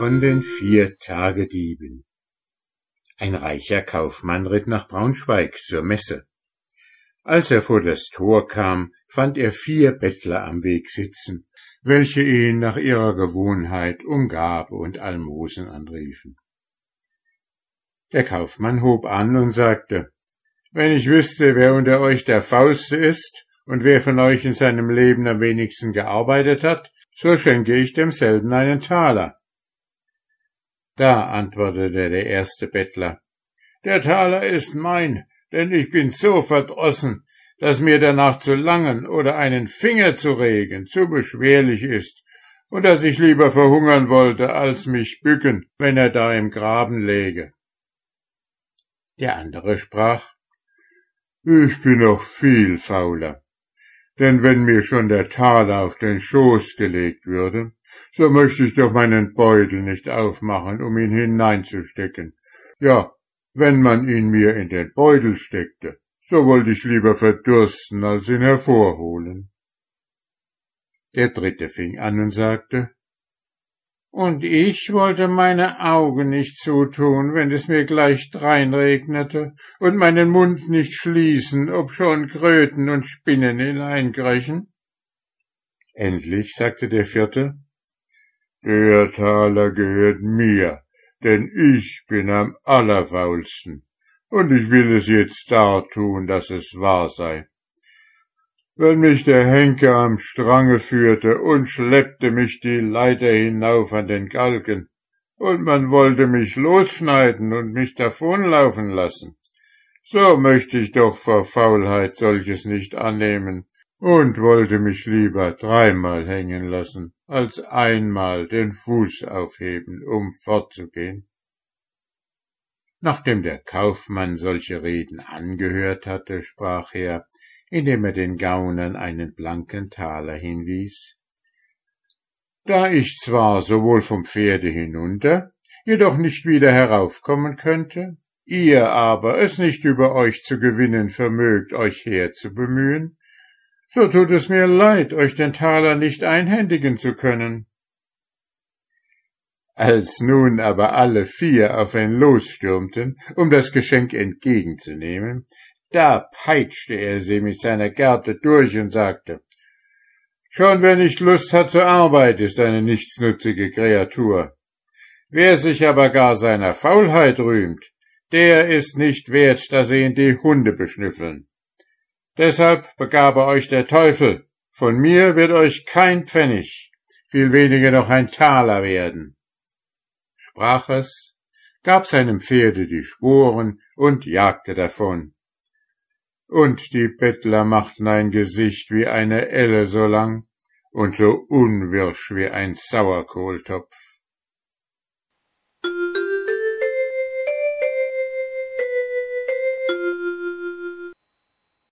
von den vier Tagedieben Ein reicher Kaufmann ritt nach Braunschweig zur Messe. Als er vor das Tor kam, fand er vier Bettler am Weg sitzen, welche ihn nach ihrer Gewohnheit um Gabe und Almosen anriefen. Der Kaufmann hob an und sagte, wenn ich wüsste, wer unter euch der Faulste ist und wer von euch in seinem Leben am wenigsten gearbeitet hat, so schenke ich demselben einen Taler. Da antwortete der erste Bettler, der Taler ist mein, denn ich bin so verdrossen, dass mir danach zu langen oder einen Finger zu regen zu beschwerlich ist und dass ich lieber verhungern wollte, als mich bücken, wenn er da im Graben läge. Der andere sprach, ich bin noch viel fauler, denn wenn mir schon der Taler auf den Schoß gelegt würde, so möchte ich doch meinen Beutel nicht aufmachen, um ihn hineinzustecken. Ja, wenn man ihn mir in den Beutel steckte, so wollte ich lieber verdursten, als ihn hervorholen. Der dritte fing an und sagte, und ich wollte meine Augen nicht zutun, wenn es mir gleich dreinregnete, und meinen Mund nicht schließen, ob schon Kröten und Spinnen hineinkröchen. Endlich sagte der vierte, der Taler gehört mir, denn ich bin am allerfaulsten, und ich will es jetzt dartun, dass es wahr sei. Wenn mich der Henker am Strange führte und schleppte mich die Leiter hinauf an den Galgen, und man wollte mich losschneiden und mich davonlaufen lassen, so möchte ich doch vor Faulheit solches nicht annehmen und wollte mich lieber dreimal hängen lassen, als einmal den Fuß aufheben, um fortzugehen. Nachdem der Kaufmann solche Reden angehört hatte, sprach er, indem er den Gaunern einen blanken Taler hinwies. Da ich zwar sowohl vom Pferde hinunter, jedoch nicht wieder heraufkommen könnte, ihr aber es nicht über euch zu gewinnen vermögt, euch herzubemühen, so tut es mir leid, euch den Taler nicht einhändigen zu können. Als nun aber alle vier auf ihn losstürmten, um das Geschenk entgegenzunehmen, da peitschte er sie mit seiner Gerte durch und sagte, Schon wer nicht Lust hat zur Arbeit, ist eine nichtsnutzige Kreatur. Wer sich aber gar seiner Faulheit rühmt, der ist nicht wert, dass ihn die Hunde beschnüffeln. Deshalb begabe euch der Teufel, von mir wird euch kein Pfennig, viel weniger noch ein Taler werden. Sprach es, gab seinem Pferde die Sporen und jagte davon. Und die Bettler machten ein Gesicht wie eine Elle so lang und so unwirsch wie ein Sauerkohltopf.